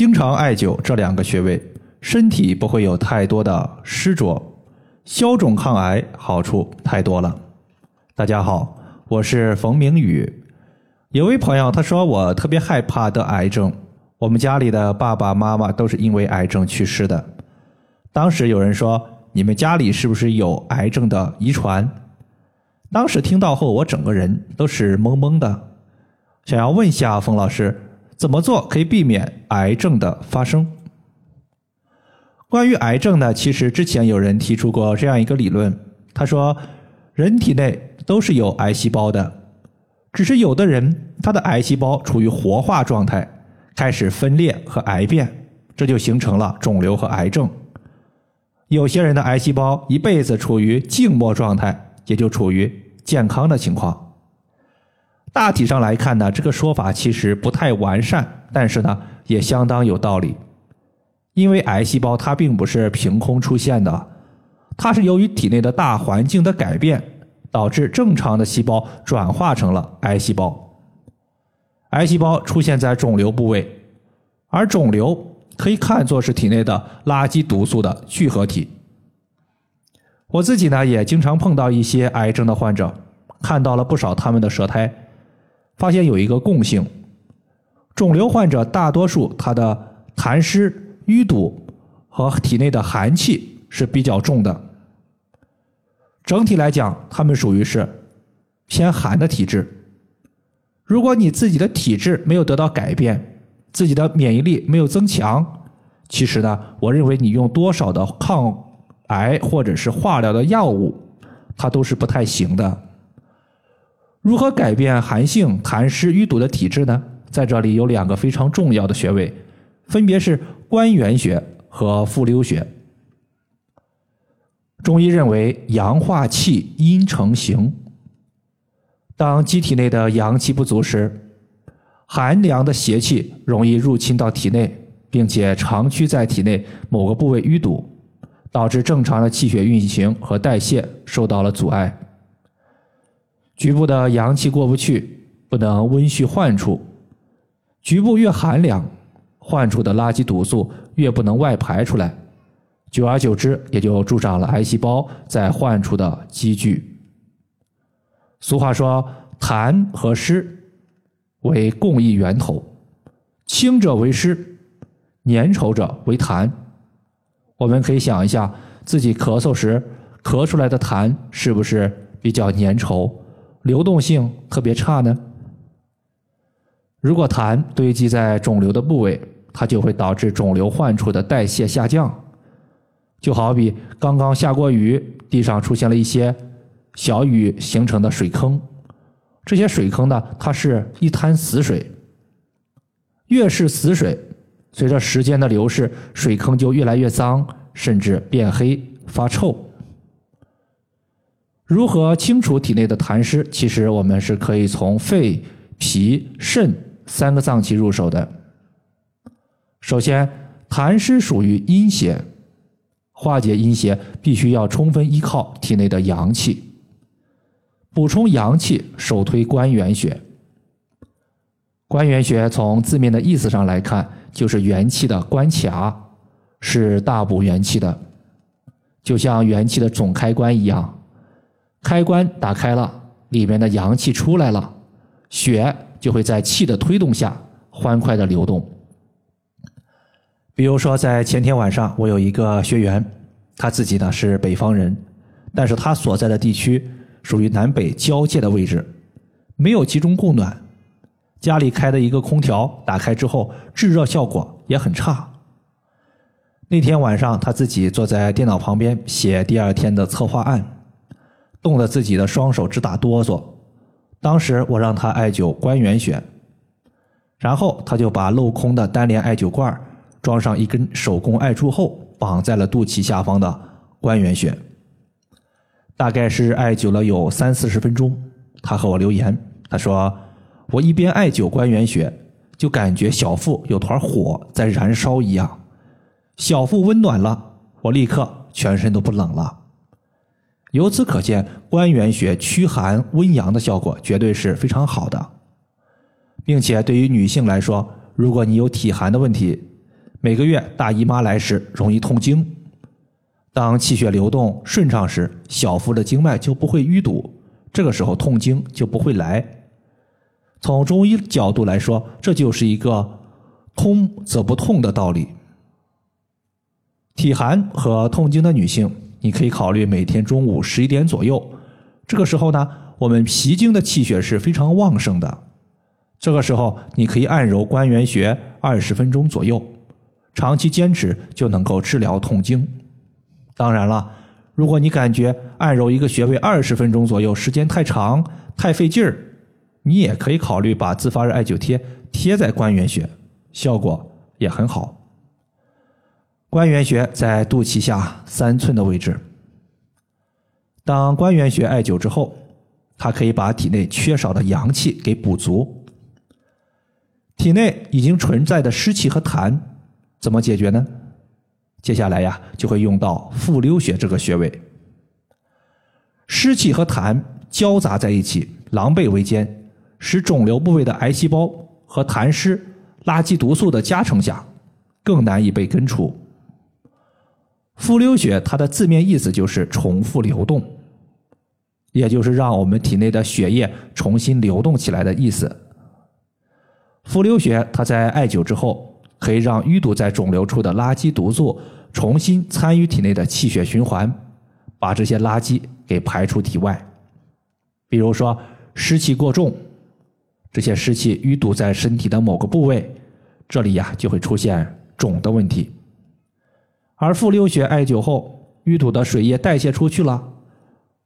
经常艾灸这两个穴位，身体不会有太多的湿浊，消肿抗癌好处太多了。大家好，我是冯明宇。有位朋友他说我特别害怕得癌症，我们家里的爸爸妈妈都是因为癌症去世的。当时有人说你们家里是不是有癌症的遗传？当时听到后，我整个人都是懵懵的，想要问一下冯老师。怎么做可以避免癌症的发生？关于癌症呢，其实之前有人提出过这样一个理论，他说人体内都是有癌细胞的，只是有的人他的癌细胞处于活化状态，开始分裂和癌变，这就形成了肿瘤和癌症。有些人的癌细胞一辈子处于静默状态，也就处于健康的情况。大体上来看呢，这个说法其实不太完善，但是呢也相当有道理。因为癌细胞它并不是凭空出现的，它是由于体内的大环境的改变，导致正常的细胞转化成了癌细胞。癌细胞出现在肿瘤部位，而肿瘤可以看作是体内的垃圾毒素的聚合体。我自己呢也经常碰到一些癌症的患者，看到了不少他们的舌苔。发现有一个共性，肿瘤患者大多数他的痰湿淤堵和体内的寒气是比较重的。整体来讲，他们属于是偏寒的体质。如果你自己的体质没有得到改变，自己的免疫力没有增强，其实呢，我认为你用多少的抗癌或者是化疗的药物，它都是不太行的。如何改变寒性痰湿淤堵的体质呢？在这里有两个非常重要的穴位，分别是关元穴和复溜穴。中医认为阳化气，阴成形。当机体内的阳气不足时，寒凉的邪气容易入侵到体内，并且长驱在体内某个部位淤堵，导致正常的气血运行和代谢受到了阻碍。局部的阳气过不去，不能温煦患处，局部越寒凉，患处的垃圾毒素越不能外排出来，久而久之，也就助长了癌细胞在患处的积聚。俗话说，痰和湿为共一源头，清者为湿，粘稠者为痰。我们可以想一下，自己咳嗽时咳出来的痰是不是比较粘稠？流动性特别差呢。如果痰堆积在肿瘤的部位，它就会导致肿瘤患处的代谢下降。就好比刚刚下过雨，地上出现了一些小雨形成的水坑，这些水坑呢，它是一滩死水。越是死水，随着时间的流逝，水坑就越来越脏，甚至变黑发臭。如何清除体内的痰湿？其实我们是可以从肺、脾、肾三个脏器入手的。首先，痰湿属于阴邪，化解阴邪必须要充分依靠体内的阳气。补充阳气，首推关元穴。关元穴从字面的意思上来看，就是元气的关卡，是大补元气的，就像元气的总开关一样。开关打开了，里面的阳气出来了，血就会在气的推动下欢快的流动。比如说，在前天晚上，我有一个学员，他自己呢是北方人，但是他所在的地区属于南北交界的位置，没有集中供暖，家里开的一个空调打开之后，制热效果也很差。那天晚上，他自己坐在电脑旁边写第二天的策划案。冻得自己的双手直打哆嗦，当时我让他艾灸关元穴，然后他就把镂空的单联艾灸罐装上一根手工艾柱后，绑在了肚脐下方的关元穴。大概是艾灸了有三四十分钟，他和我留言，他说：“我一边艾灸关元穴，就感觉小腹有团火在燃烧一样，小腹温暖了，我立刻全身都不冷了。”由此可见，关元穴驱寒温阳的效果绝对是非常好的，并且对于女性来说，如果你有体寒的问题，每个月大姨妈来时容易痛经，当气血流动顺畅时，小腹的经脉就不会淤堵，这个时候痛经就不会来。从中医角度来说，这就是一个通则不痛的道理。体寒和痛经的女性，你可以考虑每天中午十一点左右，这个时候呢，我们脾经的气血是非常旺盛的。这个时候，你可以按揉关元穴二十分钟左右，长期坚持就能够治疗痛经。当然了，如果你感觉按揉一个穴位二十分钟左右时间太长、太费劲儿，你也可以考虑把自发热艾灸贴贴在关元穴，效果也很好。关元穴在肚脐下三寸的位置。当关元穴艾灸之后，它可以把体内缺少的阳气给补足。体内已经存在的湿气和痰，怎么解决呢？接下来呀，就会用到复溜穴这个穴位。湿气和痰交杂在一起，狼狈为奸，使肿瘤部位的癌细胞和痰湿、垃圾毒素的加成下，更难以被根除。复溜穴它的字面意思就是重复流动，也就是让我们体内的血液重新流动起来的意思。复溜穴，它在艾灸之后，可以让淤堵在肿瘤处的垃圾毒素重新参与体内的气血循环，把这些垃圾给排出体外。比如说湿气过重，这些湿气淤堵在身体的某个部位，这里呀就会出现肿的问题。而复溜穴艾灸后，淤堵的水液代谢出去了，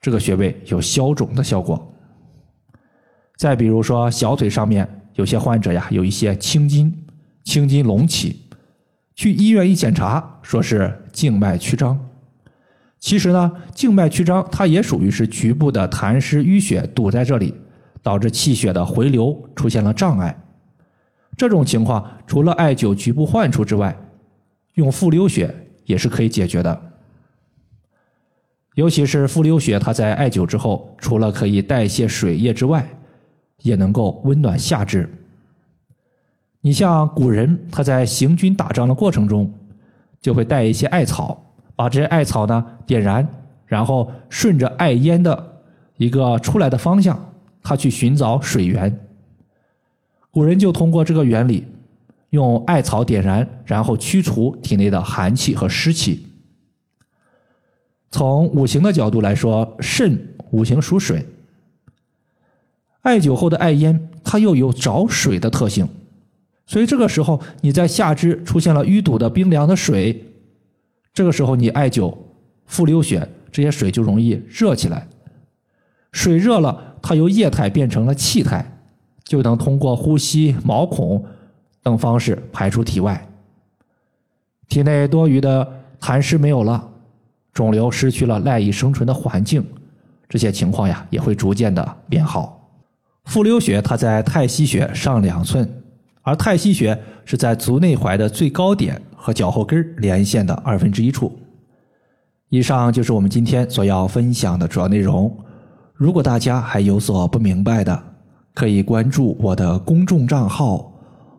这个穴位有消肿的效果。再比如说小腿上面。有些患者呀，有一些青筋，青筋隆起，去医院一检查，说是静脉曲张。其实呢，静脉曲张它也属于是局部的痰湿淤血堵在这里，导致气血的回流出现了障碍。这种情况除了艾灸局部患处之外，用复溜穴也是可以解决的。尤其是复溜穴，它在艾灸之后，除了可以代谢水液之外，也能够温暖下肢。你像古人，他在行军打仗的过程中，就会带一些艾草，把这些艾草呢点燃，然后顺着艾烟的一个出来的方向，他去寻找水源。古人就通过这个原理，用艾草点燃，然后驱除体内的寒气和湿气。从五行的角度来说，肾五行属水。艾灸后的艾烟，它又有找水的特性，所以这个时候你在下肢出现了淤堵的冰凉的水，这个时候你艾灸复溜血，这些水就容易热起来。水热了，它由液态变成了气态，就能通过呼吸、毛孔等方式排出体外。体内多余的痰湿没有了，肿瘤失去了赖以生存的环境，这些情况呀也会逐渐的变好。复溜穴它在太溪穴上两寸，而太溪穴是在足内踝的最高点和脚后跟连线的二分之一处。以上就是我们今天所要分享的主要内容。如果大家还有所不明白的，可以关注我的公众账号“